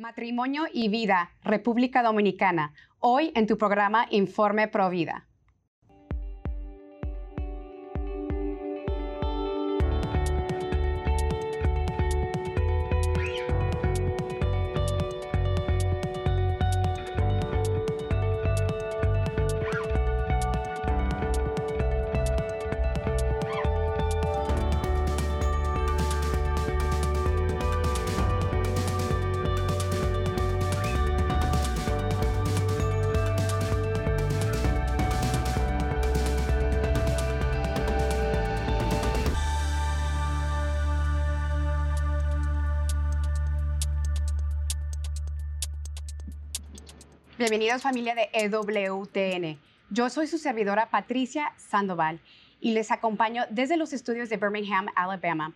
Matrimonio y Vida, República Dominicana. Hoy en tu programa Informe Pro Vida. Bienvenidos familia de EWTN. Yo soy su servidora Patricia Sandoval y les acompaño desde los estudios de Birmingham, Alabama.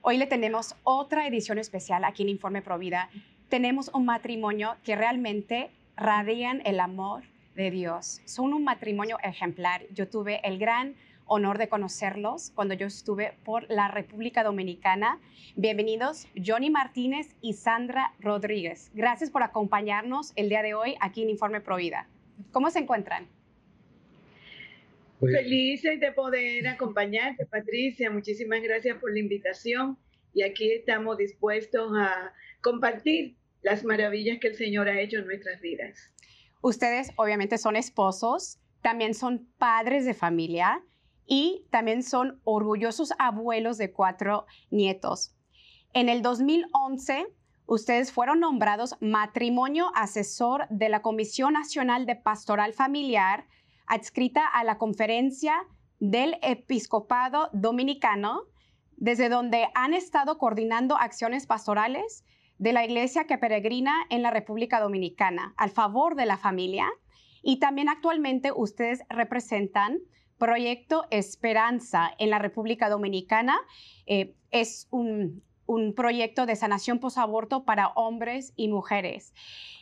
Hoy le tenemos otra edición especial aquí en Informe Provida. Tenemos un matrimonio que realmente radian el amor de Dios. Son un matrimonio ejemplar. Yo tuve el gran honor de conocerlos cuando yo estuve por la República Dominicana. Bienvenidos Johnny Martínez y Sandra Rodríguez. Gracias por acompañarnos el día de hoy aquí en Informe Provida. ¿Cómo se encuentran? Pues, Felices de poder acompañarte, Patricia. Muchísimas gracias por la invitación y aquí estamos dispuestos a compartir las maravillas que el Señor ha hecho en nuestras vidas. Ustedes obviamente son esposos, también son padres de familia y también son orgullosos abuelos de cuatro nietos. En el 2011, ustedes fueron nombrados matrimonio asesor de la Comisión Nacional de Pastoral Familiar, adscrita a la Conferencia del Episcopado Dominicano, desde donde han estado coordinando acciones pastorales de la iglesia que peregrina en la República Dominicana al favor de la familia. Y también actualmente ustedes representan Proyecto Esperanza en la República Dominicana. Eh, es un, proyecto de sanación posaborto para hombres y mujeres.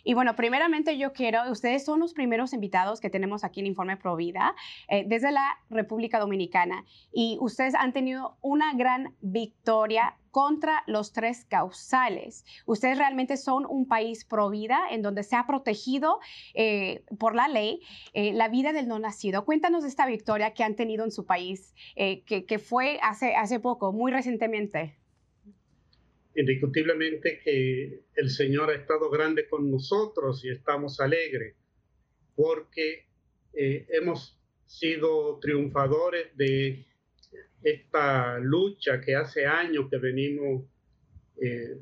Y bueno, primeramente yo quiero, ustedes son los primeros invitados que tenemos aquí en Informe Provida eh, desde la República Dominicana y ustedes han tenido una gran victoria contra los tres causales. Ustedes realmente son un país pro vida en donde se ha protegido eh, por la ley eh, la vida del no nacido. Cuéntanos esta victoria que han tenido en su país, eh, que, fue hace, hace poco, muy recientemente. Indiscutiblemente que el Señor ha estado grande con nosotros y estamos alegres porque hemos sido triunfadores de esta lucha que hace años que venimos eh,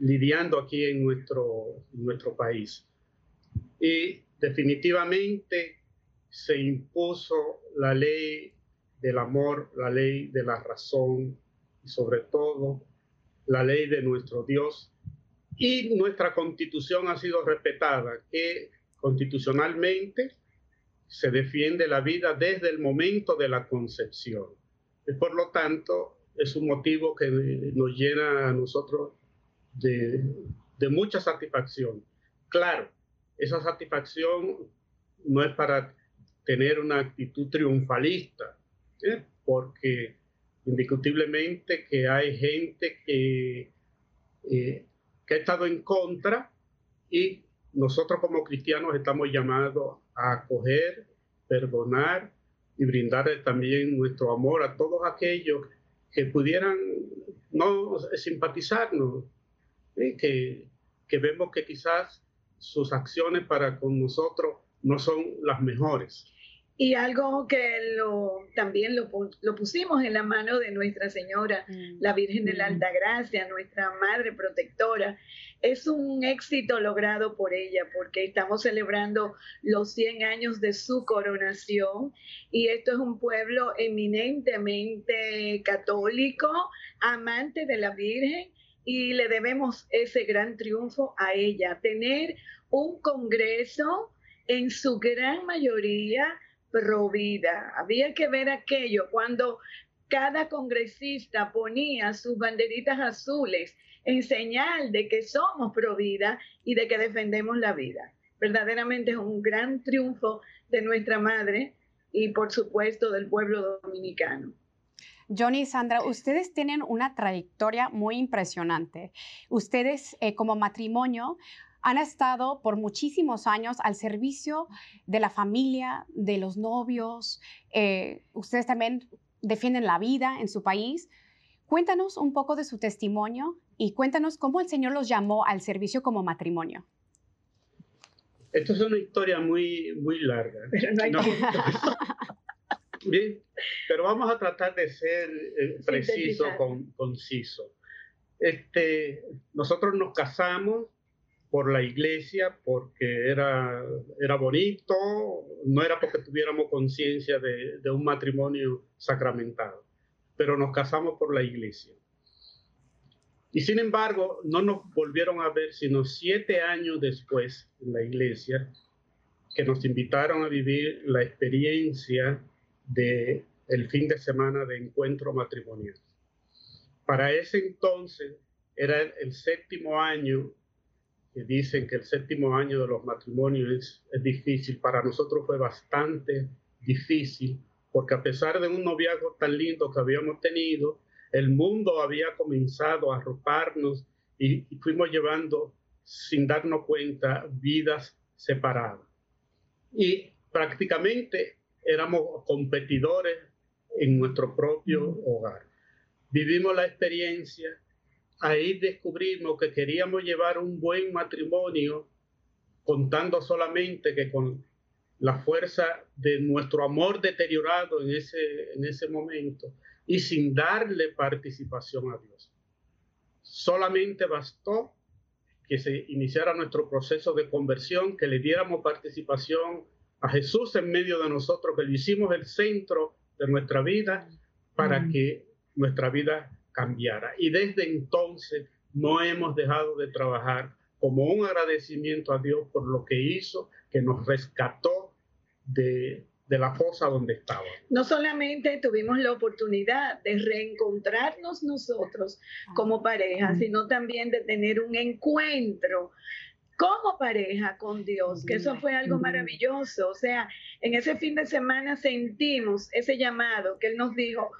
lidiando aquí en nuestro, nuestro país. Y definitivamente se impuso la ley del amor, la ley de la razón y sobre todo la ley de nuestro Dios. Y nuestra constitución ha sido respetada, que constitucionalmente se defiende la vida desde el momento de la concepción. Y por lo tanto, es un motivo que nos llena a nosotros de, mucha satisfacción. Claro, esa satisfacción no es para tener una actitud triunfalista, ¿eh? porque indiscutiblemente que hay gente que, eh, que ha estado en contra y nosotros como cristianos estamos llamados a acoger, perdonar y brindarle también nuestro amor a todos aquellos que pudieran no simpatizarnos, que, que vemos que quizás sus acciones para con nosotros no son las mejores. Y algo que lo, también lo, lo, pusimos en la mano de Nuestra Señora, mm. la Virgen de la mm. Altagracia, nuestra Madre Protectora, es un éxito logrado por ella porque estamos celebrando los 100 años de su coronación y esto es un pueblo eminentemente católico, amante de la Virgen y le debemos ese gran triunfo a ella, tener un congreso en su gran mayoría vida. Había que ver aquello cuando cada congresista ponía sus banderitas azules en señal de que somos pro vida y de que defendemos la vida. Verdaderamente es un gran triunfo de nuestra madre y por supuesto del pueblo dominicano. Johnny y Sandra, ustedes tienen una trayectoria muy impresionante. Ustedes eh, como matrimonio han estado por muchísimos años al servicio de la familia, de los novios. Eh, ustedes también defienden la vida en su país. Cuéntanos un poco de su testimonio y cuéntanos cómo el Señor los llamó al servicio como matrimonio. Esto es una historia muy, muy larga. Pero no hay Bien, pero vamos a tratar de ser eh, preciso, con, conciso. Este, nosotros nos casamos por la iglesia porque era, era bonito, no era porque tuviéramos conciencia de, un matrimonio sacramentado, pero nos casamos por la iglesia. Y sin embargo, no nos volvieron a ver sino siete años después en la iglesia, que nos invitaron a vivir la experiencia de el fin de semana de encuentro matrimonial. Para ese entonces era el, séptimo año, que dicen que el séptimo año de los matrimonios es, difícil. Para nosotros fue bastante difícil, porque a pesar de un noviazgo tan lindo que habíamos tenido, el mundo había comenzado a arroparnos y, y fuimos llevando, sin darnos cuenta, vidas separadas. Y prácticamente éramos competidores en nuestro propio hogar. Vivimos la experiencia, ahí descubrimos que queríamos llevar un buen matrimonio contando solamente que con la fuerza de nuestro amor deteriorado en ese, en ese momento y sin darle participación a Dios. Solamente bastó que se iniciara nuestro proceso de conversión, que le diéramos participación a Jesús en medio de nosotros, que lo hicimos el centro de nuestra vida para que nuestra vida cambiara. Y desde entonces no hemos dejado de trabajar como un agradecimiento a Dios por lo que hizo, que nos rescató de, de la fosa donde estaba. No solamente tuvimos la oportunidad de reencontrarnos nosotros como pareja, sino también de tener un encuentro como pareja con Dios, que eso fue algo maravilloso. O sea, en ese fin de semana sentimos ese llamado que Él nos dijo,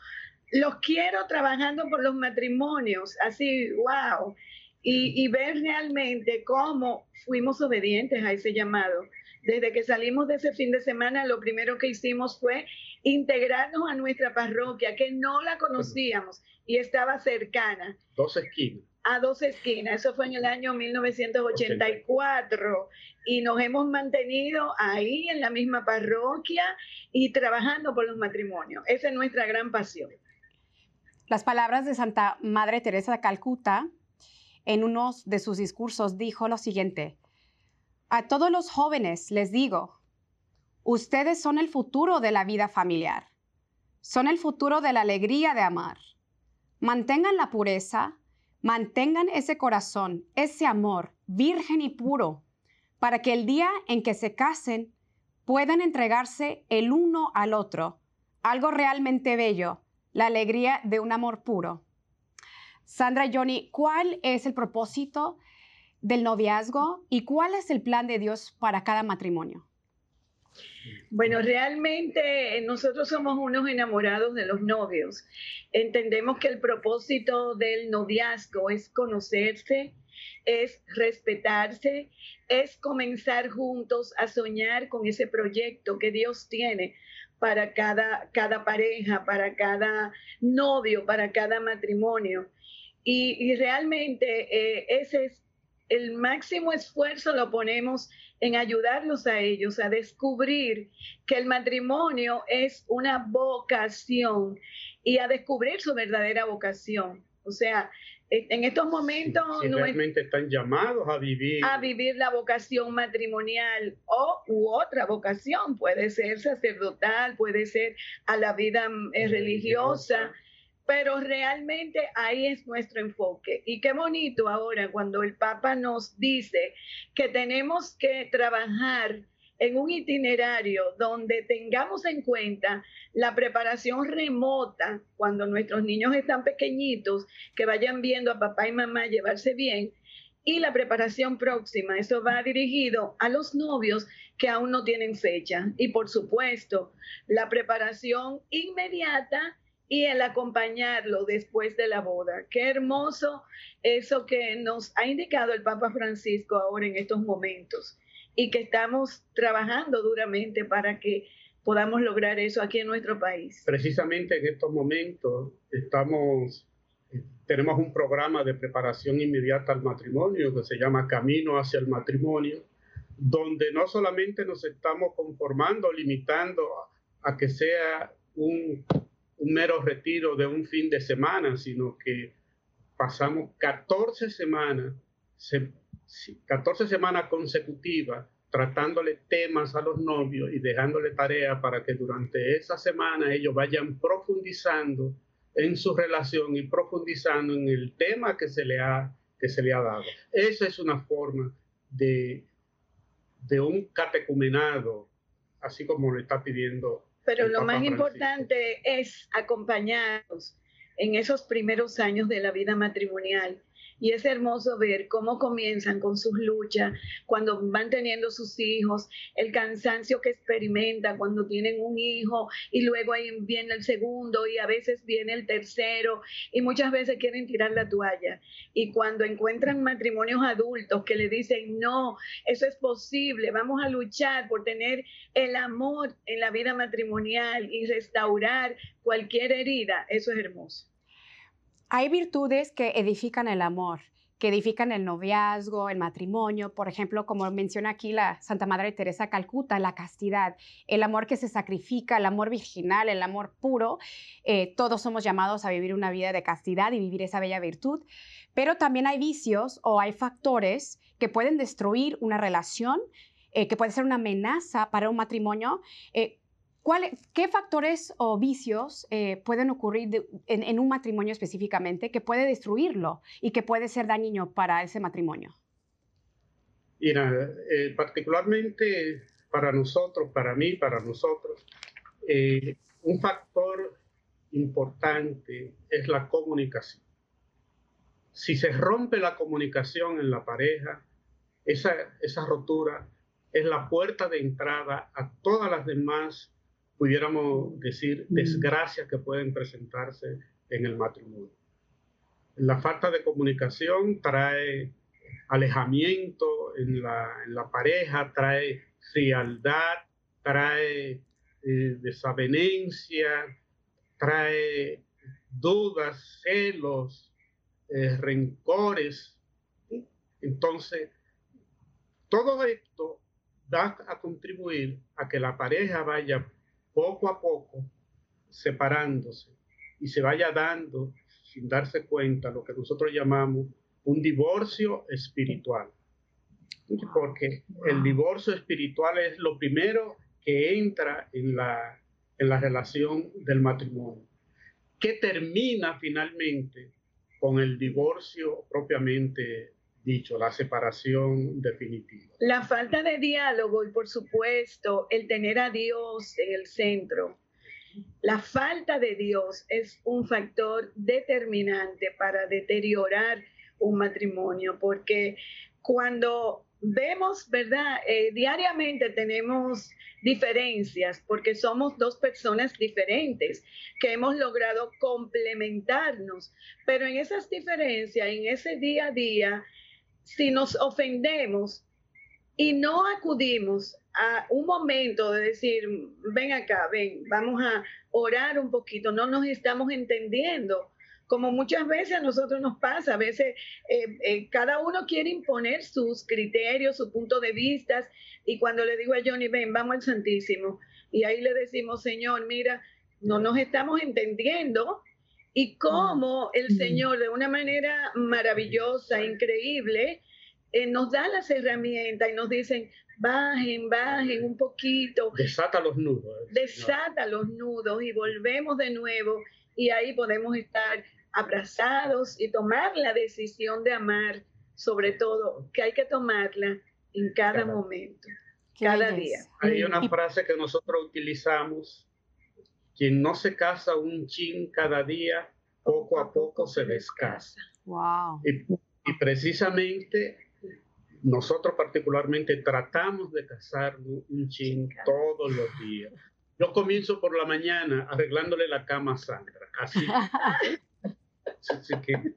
los quiero trabajando por los matrimonios, así, wow. Y, y ver realmente cómo fuimos obedientes a ese llamado. Desde que salimos de ese fin de semana, lo primero que hicimos fue integrarnos a nuestra parroquia, que no la conocíamos y estaba cercana. Dos esquinas a dos esquinas. Eso fue en el año 1984 y nos hemos mantenido ahí en la misma parroquia y trabajando por los matrimonios. Esa es nuestra gran pasión. Las palabras de Santa Madre Teresa de Calcuta en uno de sus discursos dijo lo siguiente, a todos los jóvenes les digo, ustedes son el futuro de la vida familiar, son el futuro de la alegría de amar. Mantengan la pureza, Mantengan ese corazón, ese amor virgen y puro, para que el día en que se casen puedan entregarse el uno al otro, algo realmente bello, la alegría de un amor puro. Sandra Johnny, ¿cuál es el propósito del noviazgo y cuál es el plan de Dios para cada matrimonio? Bueno, realmente nosotros somos unos enamorados de los novios. Entendemos que el propósito del noviazgo es conocerse, es respetarse, es comenzar juntos a soñar con ese proyecto que Dios tiene para cada, cada pareja, para cada novio, para cada matrimonio. Y, realmente eh, ese es el máximo esfuerzo lo ponemos en ayudarlos a ellos a descubrir que el matrimonio es una vocación y a descubrir su verdadera vocación. O sea, en estos momentos realmente están llamados a vivir. A vivir la vocación matrimonial o u otra vocación. Puede ser sacerdotal puede ser a la vida eh, religiosa. Pero realmente ahí es nuestro enfoque. Y qué bonito ahora cuando el Papa nos dice que tenemos que trabajar en un itinerario donde tengamos en cuenta la preparación remota cuando nuestros niños están pequeñitos, que vayan viendo a papá y mamá llevarse bien, y la preparación próxima. Eso va dirigido a los novios que aún no tienen fecha. Y por supuesto, la preparación inmediata y el acompañarlo después de la boda. Qué hermoso eso que nos ha indicado el Papa Francisco ahora en estos momentos y que estamos trabajando duramente para que podamos lograr eso aquí en nuestro país. Precisamente en estos momentos estamos tenemos un programa de preparación inmediata al matrimonio que se llama Camino hacia el matrimonio, donde no solamente nos estamos conformando, limitando a, que sea un, un, mero retiro de un fin de semana, sino que pasamos 14 semanas, 14 semanas consecutivas tratándole temas a los novios y dejándole tarea para que durante esa semana ellos vayan profundizando en su relación y profundizando en el tema que se le ha, que se le ha dado. Esa es una forma de, de un catecumenado, así como lo está pidiendo. Pero lo más importante es acompañarnos en esos primeros años de la vida matrimonial y es hermoso ver cómo comienzan con sus luchas, cuando van teniendo sus hijos, el cansancio que experimentan cuando tienen un hijo y luego ahí viene el segundo y a veces viene el tercero y muchas veces quieren tirar la toalla. Y cuando encuentran matrimonios adultos que le dicen, no, eso es posible, vamos a luchar por tener el amor en la vida matrimonial y restaurar cualquier herida, eso es hermoso. Hay virtudes que edifican el amor, que edifican el noviazgo, el matrimonio, por ejemplo, como menciona aquí la Santa Madre Teresa Calcuta, la castidad, el amor que se sacrifica, el amor virginal, el amor puro. Eh, todos somos llamados a vivir una vida de castidad y vivir esa bella virtud, pero también hay vicios o hay factores que pueden destruir una relación, eh, que puede ser una amenaza para un matrimonio. Eh, ¿Qué factores o vicios eh, pueden ocurrir en, un matrimonio específicamente que puede destruirlo y que puede ser dañino para ese matrimonio? Mira, eh, particularmente para nosotros, para mí, para nosotros, eh, un factor importante es la comunicación. Si se rompe la comunicación en la pareja, esa, esa rotura es la puerta de entrada a todas las demás pudiéramos decir, desgracias que pueden presentarse en el matrimonio. La falta de comunicación trae alejamiento en la, pareja, trae frialdad, trae eh, desavenencia, trae dudas, celos, eh, rencores. Entonces, todo esto da a contribuir a que la pareja vaya poco a poco separándose y se vaya dando, sin darse cuenta, lo que nosotros llamamos un divorcio espiritual. Porque el divorcio espiritual es lo primero que entra en la, en la relación del matrimonio, que termina finalmente con el divorcio propiamente dicho, la separación definitiva. La falta de diálogo y por supuesto el tener a Dios en el centro. La falta de Dios es un factor determinante para deteriorar un matrimonio, porque cuando vemos, ¿verdad? Eh, diariamente tenemos diferencias porque somos dos personas diferentes que hemos logrado complementarnos, pero en esas diferencias, en ese día a día, si nos ofendemos y no acudimos a un momento de decir, ven acá, ven, vamos a orar un poquito, no nos estamos entendiendo. Como muchas veces a nosotros nos pasa, a veces eh, eh, cada uno quiere imponer sus criterios, su punto de vista, y cuando le digo a Johnny, ven, vamos al Santísimo, y ahí le decimos, Señor, mira, no nos estamos entendiendo, y cómo el Señor de una manera maravillosa, increíble, eh, nos da las herramientas y nos dicen, bajen, bajen un poquito. Desata los nudos. Desata los nudos y volvemos de nuevo y ahí podemos estar abrazados y tomar la decisión de amar, sobre todo, que hay que tomarla en cada, momento, cada día. Hay una frase que nosotros utilizamos quien no se casa un chin cada día, poco a poco se descasa. Wow. Y, precisamente nosotros particularmente tratamos de casarnos un chin todos los días. Yo comienzo por la mañana arreglándole la cama a Sandra, así. así que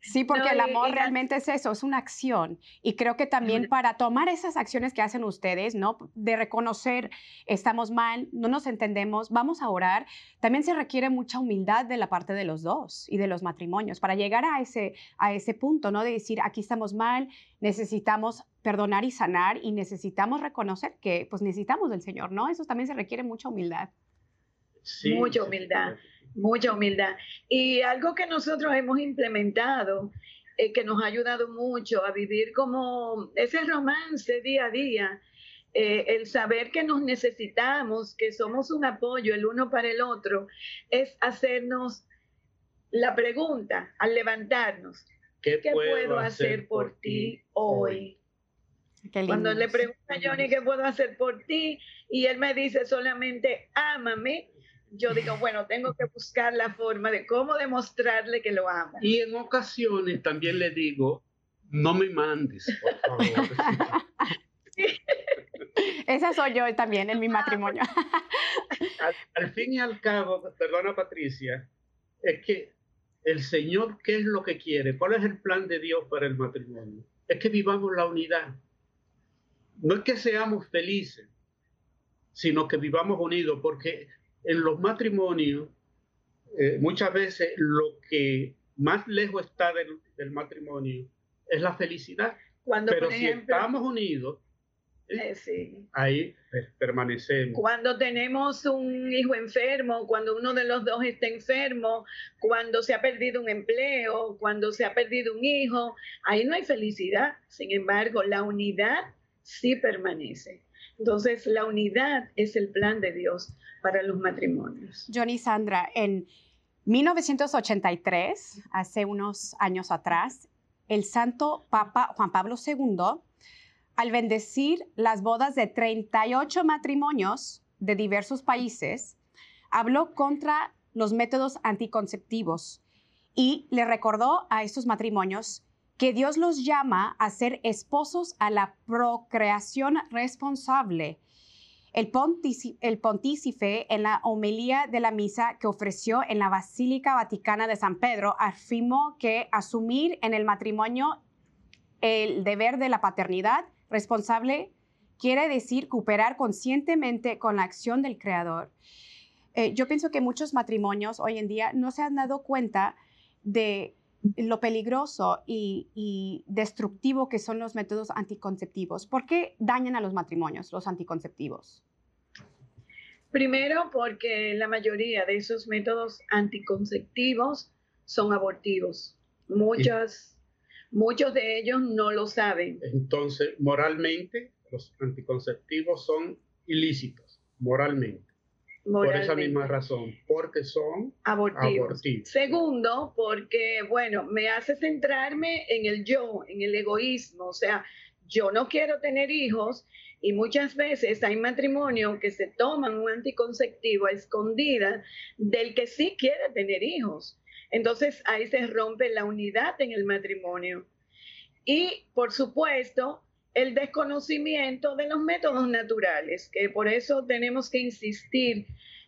Sí, porque el amor realmente es eso, es una acción. Y creo que también para tomar esas acciones que hacen ustedes, ¿no? De reconocer, estamos mal, no nos entendemos, vamos a orar, también se requiere mucha humildad de la parte de los dos y de los matrimonios para llegar a ese, a ese punto, ¿no? De decir, aquí estamos mal, necesitamos perdonar y sanar y necesitamos reconocer que pues necesitamos del Señor, ¿no? Eso también se requiere mucha humildad. Sí, mucha humildad. Mucha humildad. Y algo que nosotros hemos implementado, eh, que nos ha ayudado mucho a vivir como ese romance día a día, eh, el saber que nos necesitamos, que somos un apoyo el uno para el otro, es hacernos la pregunta al levantarnos, ¿qué, puedo, hacer por ti hoy? Cuando le pregunto a Johnny qué puedo hacer por ti y él me dice solamente ámame, yo digo, bueno, tengo que buscar la forma de cómo demostrarle que lo amo. Y en ocasiones también le digo, no me mandes, por favor. Esa soy yo también en mi matrimonio. al, fin y al cabo, perdona Patricia, es que el Señor, ¿qué es lo que quiere? ¿Cuál es el plan de Dios para el matrimonio? Es que vivamos la unidad. No es que seamos felices, sino que vivamos unidos, porque en los matrimonios, eh, muchas veces lo que más lejos está del, matrimonio es la felicidad. Cuando, Pero si estamos unidos, eh, eh, ahí permanecemos. Cuando tenemos un hijo enfermo, cuando uno de los dos está enfermo, cuando se ha perdido un empleo, cuando se ha perdido un hijo, ahí no hay felicidad. Sin embargo, la unidad sí permanece. Entonces, la unidad es el plan de Dios para los matrimonios. Johnny Sandra, en 1983, hace unos años atrás, el Santo Papa Juan Pablo II, al bendecir las bodas de 38 matrimonios de diversos países, habló contra los métodos anticonceptivos y le recordó a estos matrimonios que Dios los llama a ser esposos a la procreación responsable el, pontícipe en la homilía de la misa que ofreció en la Basílica Vaticana de San Pedro afirmó que asumir en el matrimonio el deber de la paternidad responsable quiere decir cooperar conscientemente con la acción del Creador. Eh, yo pienso que muchos matrimonios hoy en día no se han dado cuenta de lo peligroso y, destructivo que son los métodos anticonceptivos. ¿Por qué dañan a los matrimonios los anticonceptivos? Primero, porque la mayoría de esos métodos anticonceptivos son abortivos. Muchas, muchos de ellos no lo saben. Entonces, moralmente, los anticonceptivos son ilícitos, moralmente. Por esa misma razón, porque son abortivos. Segundo, porque, bueno, me hace centrarme en el yo, en el egoísmo. O sea, yo no quiero tener hijos y muchas veces hay matrimonios que se toman un anticonceptivo a escondida del que sí quiere tener hijos. Entonces ahí se rompe la unidad en el matrimonio. Y, por supuesto, el desconocimiento de los métodos naturales, que por eso tenemos que insistir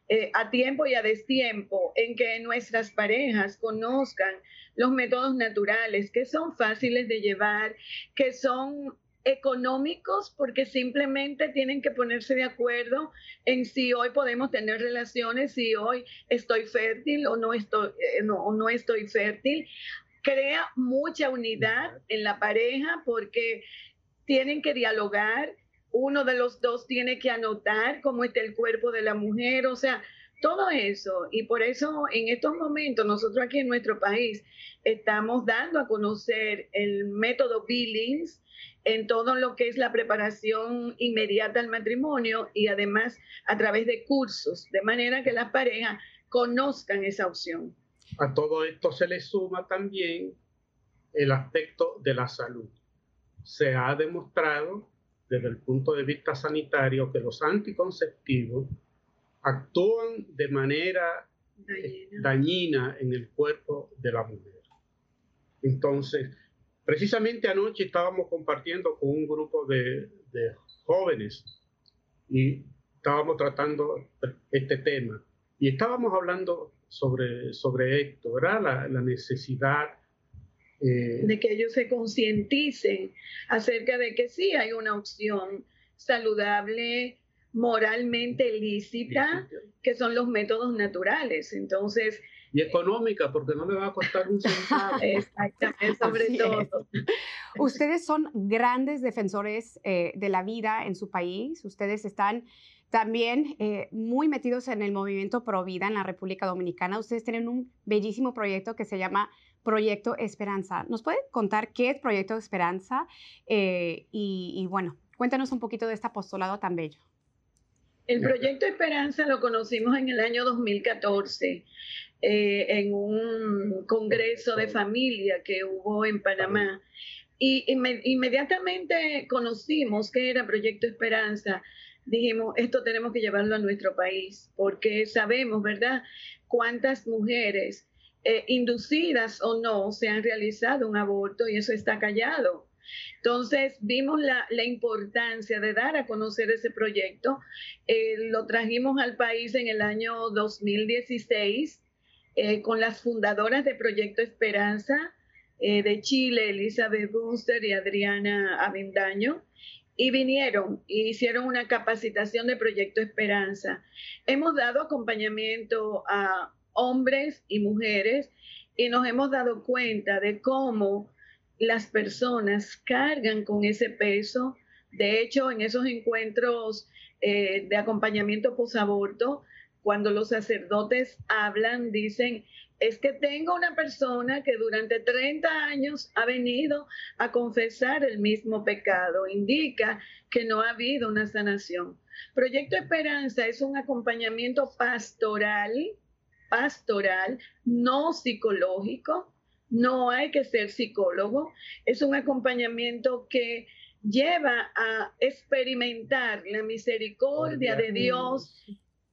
eh, a tiempo y a destiempo en que nuestras parejas conozcan los métodos naturales, que son fáciles de llevar, que son económicos porque simplemente tienen que ponerse de acuerdo en si hoy podemos tener relaciones, si hoy estoy fértil o no estoy, eh, o no estoy fértil. Crea mucha unidad en la pareja porque tienen que dialogar, uno de los dos tiene que anotar cómo está el cuerpo de la mujer, o sea, todo eso. Y por eso en estos momentos nosotros aquí en nuestro país estamos dando a conocer el método Billings en todo lo que es la preparación inmediata al matrimonio y además a través de cursos, de manera que las parejas conozcan esa opción. A todo esto se le suma también el aspecto de la salud se ha demostrado desde el punto de vista sanitario que los anticonceptivos actúan de manera dañina, en el cuerpo de la mujer. Entonces, precisamente anoche estábamos compartiendo con un grupo de, de jóvenes y estábamos tratando este tema y estábamos hablando sobre, sobre esto, ¿verdad? La, la necesidad eh, de que ellos se concienticen acerca de que sí hay una opción saludable, moralmente lícita, que son los métodos naturales. Entonces, y económica, porque no le va a costar un centavo. Exactamente, sobre todo. Ustedes son grandes defensores eh, de la vida en su país. Ustedes están también eh, muy metidos en el movimiento Pro Vida en la República Dominicana. Ustedes tienen un bellísimo proyecto que se llama Proyecto Esperanza. ¿Nos puede contar qué es Proyecto Esperanza? Eh, y, bueno, cuéntanos un poquito de este apostolado tan bello. El Proyecto Esperanza lo conocimos en el año 2014 eh, en un congreso de familia que hubo en Panamá. Y inmediatamente conocimos que era Proyecto Esperanza. Dijimos, esto tenemos que llevarlo a nuestro país, porque sabemos, ¿verdad?, cuántas mujeres eh, inducidas o no, se han realizado un aborto y eso está callado. Entonces vimos la, importancia de dar a conocer ese proyecto. Eh, lo trajimos al país en el año 2016 eh, con las fundadoras de Proyecto Esperanza de Chile, Elizabeth Bunster y Adriana Avendaño y vinieron y hicieron una capacitación de Proyecto Esperanza. Hemos dado acompañamiento a hombres y mujeres, y nos hemos dado cuenta de cómo las personas cargan con ese peso. De hecho, en esos encuentros eh, de acompañamiento posaborto, cuando los sacerdotes hablan, dicen, es que tengo una persona que durante 30 años ha venido a confesar el mismo pecado. Indica que no ha habido una sanación. Proyecto Esperanza es un acompañamiento pastoral pastoral, no psicológico. No hay que ser psicólogo. Es un acompañamiento que lleva a experimentar la misericordia de Dios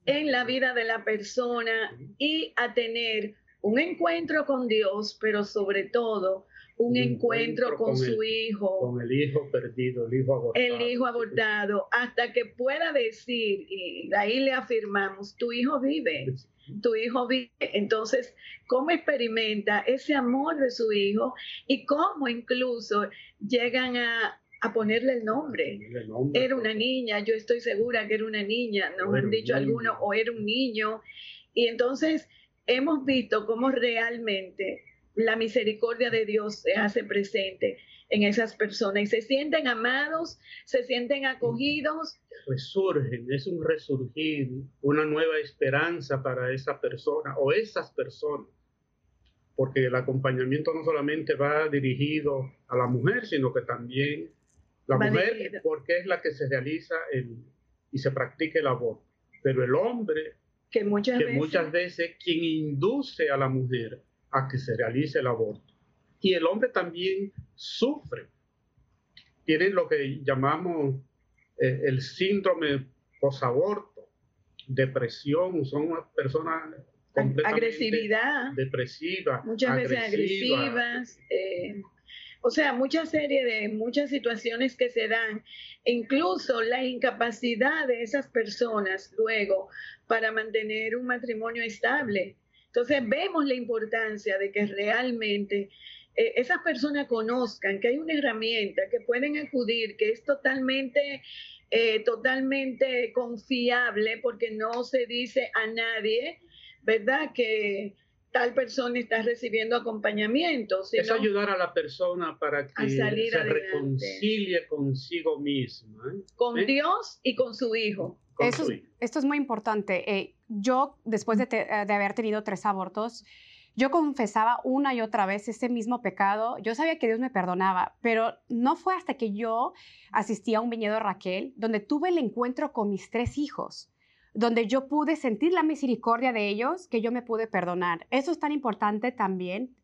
en la vida de la persona y a tener un encuentro con Dios, pero sobre todo un, encuentro, con, su hijo. Con el hijo perdido, el hijo abortado. El hijo abortado, hasta que pueda decir, y de ahí le afirmamos, tu hijo vive tu hijo vive. Entonces, ¿cómo experimenta ese amor de su hijo y cómo incluso llegan a, ponerle el nombre. Era una niña, yo estoy segura que era una niña, nos han dicho algunos, o era un niño. Y entonces hemos visto cómo realmente la misericordia de Dios se hace presente en esas personas y se sienten amados, se sienten acogidos. Resurgen, es un resurgir, una nueva esperanza para esa persona o esas personas, porque el acompañamiento no solamente va dirigido a la mujer, sino que también la mujer, porque es la que se realiza el, y se practica el aborto, pero el hombre, que muchas, que veces, muchas veces quien induce a la mujer a que se realice el aborto y el hombre también sufre. Tienen lo que llamamos eh, el síndrome posaborto, depresión, son personas completamente agresividad, depresivas, muchas veces agresivas. Eh, o sea, mucha serie de muchas situaciones que se dan, incluso la incapacidad de esas personas luego para mantener un matrimonio estable. Entonces vemos la importancia de que realmente eh, esas personas conozcan que hay una herramienta que pueden acudir, que es totalmente, eh, totalmente confiable, porque no se dice a nadie, ¿verdad? Que tal persona está recibiendo acompañamiento. es ayudar a la persona para que se reconcilie consigo misma. ¿eh? Con Dios y con su hijo. esto es muy importante. Yo, después de, de haber tenido tres abortos, yo confesaba una y otra vez ese mismo pecado. Yo sabía que Dios me perdonaba, pero no fue hasta que yo asistí a un viñedo Raquel, donde tuve el encuentro con mis tres hijos, donde yo pude sentir la misericordia de ellos, que yo me pude perdonar. Eso es tan importante también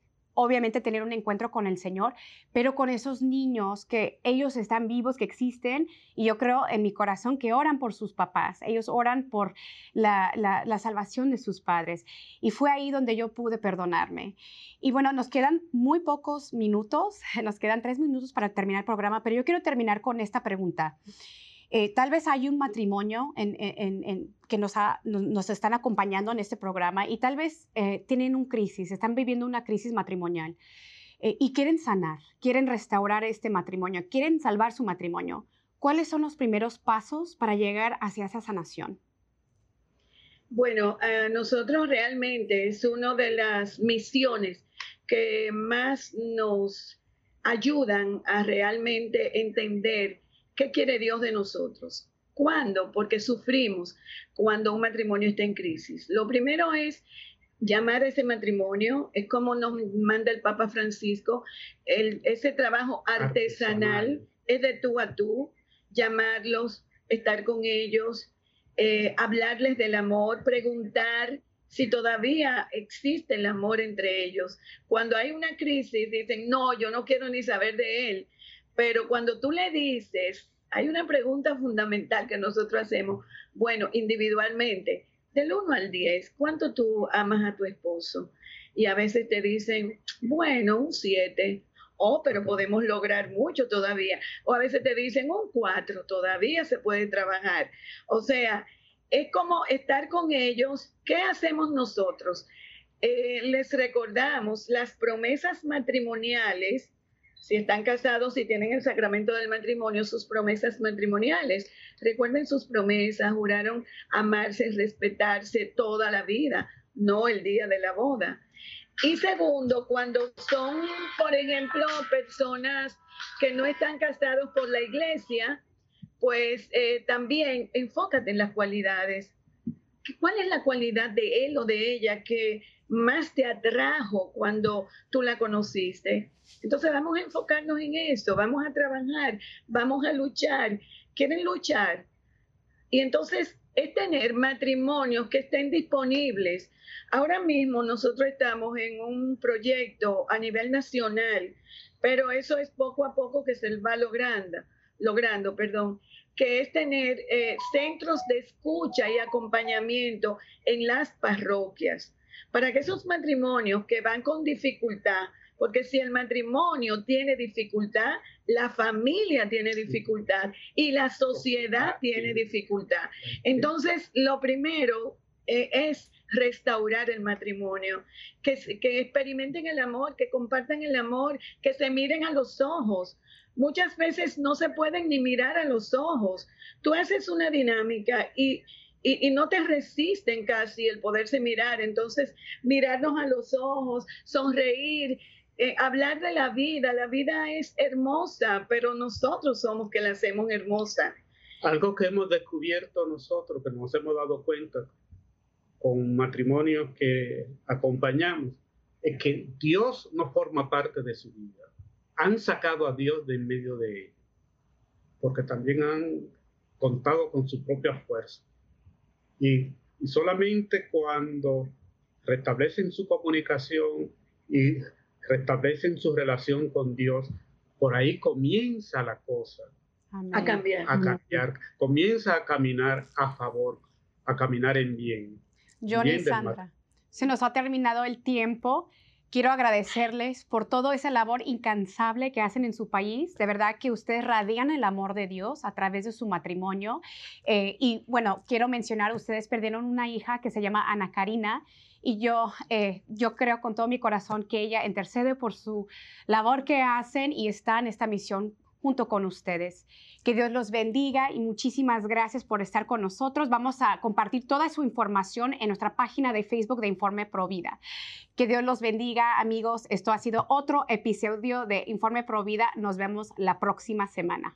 obviamente tener un encuentro con el Señor, pero con esos niños que ellos están vivos, que existen, y yo creo en mi corazón que oran por sus papás, ellos oran por la, salvación de sus padres. Y fue ahí donde yo pude perdonarme. Y bueno, nos quedan muy pocos minutos, nos quedan tres minutos para terminar el programa, pero yo quiero terminar con esta pregunta. Eh, tal vez hay un matrimonio que nos, están acompañando en este programa y tal vez eh, tienen un crisis, están viviendo una crisis matrimonial eh, y quieren sanar, quieren restaurar este matrimonio, quieren salvar su matrimonio. ¿Cuáles son los primeros pasos para llegar hacia esa sanación? Bueno, nosotros realmente es una de las misiones que más nos ayudan a realmente entender qué quiere Dios de nosotros. ¿Cuándo? Porque sufrimos cuando un matrimonio está en crisis. Lo primero es llamar a ese matrimonio, es como nos manda el Papa Francisco, ese trabajo artesanal, es de tú a tú, llamarlos, estar con ellos, eh, hablarles del amor, preguntar si todavía existe el amor entre ellos. Cuando hay una crisis, dicen, no, yo no quiero ni saber de él. Pero cuando tú le dices, hay una pregunta fundamental que nosotros hacemos, bueno, individualmente, del 1 al 10, ¿cuánto tú amas a tu esposo? Y a veces te dicen, bueno, un 7. Oh, pero podemos lograr mucho todavía. O a veces te dicen un 4, todavía se puede trabajar. O sea, es como estar con ellos. ¿Qué hacemos nosotros? Eh, les recordamos las promesas matrimoniales, si están casados, si tienen el sacramento del matrimonio, sus promesas matrimoniales. Recuerden sus promesas, juraron amarse, respetarse toda la vida, no el día de la boda. Y segundo, cuando son, por ejemplo, personas que no están casados por la iglesia, pues eh, también enfócate en las cualidades. ¿Cuál es la cualidad de él o de ella que más te atrajo cuando tú la conociste? Entonces vamos a enfocarnos en eso, vamos a trabajar, vamos a luchar. ¿Quieren luchar? Y entonces es tener matrimonios que estén disponibles. Ahora mismo nosotros estamos en un proyecto a nivel nacional, pero eso es poco a poco que se va logrando, logrando, perdón que es tener eh, centros de escucha y acompañamiento en las parroquias, para que esos matrimonios que van con dificultad, porque si el matrimonio tiene dificultad, la familia tiene dificultad y la sociedad tiene dificultad. Entonces, lo primero eh, es restaurar el matrimonio, que, que experimenten el amor, que compartan el amor, que se miren a los ojos, muchas veces no se pueden ni mirar a los ojos. Tú haces una dinámica y, y, no te resisten casi el poderse mirar. Entonces, mirarnos a los ojos, sonreír, eh, hablar de la vida. La vida es hermosa, pero nosotros somos que la hacemos hermosa. Algo que hemos descubierto nosotros, que nos hemos dado cuenta con matrimonios que acompañamos, es que Dios no forma parte de su vida han sacado a Dios de en medio de ellos, porque también han contado con su propia fuerza. Y, solamente cuando restablecen su comunicación y restablecen su relación con Dios, por ahí comienza la cosa a cambiar. A cambiar, comienza a caminar a favor, a caminar en bien. Johnny y Sandra, se nos ha terminado el tiempo. Quiero agradecerles por toda esa labor incansable que hacen en su país. De verdad que ustedes radian el amor de Dios a través de su matrimonio. Eh, y bueno, quiero mencionar, ustedes perdieron una hija que se llama Ana Karina. Y yo, eh, yo creo con todo mi corazón que ella intercede por su labor que hacen y está en esta misión junto con ustedes. Que Dios los bendiga y muchísimas gracias por estar con nosotros. Vamos a compartir toda su información en nuestra página de Facebook de Informe Provida. Que Dios los bendiga, amigos. Esto ha sido otro episodio de Informe Provida. Nos vemos la próxima semana.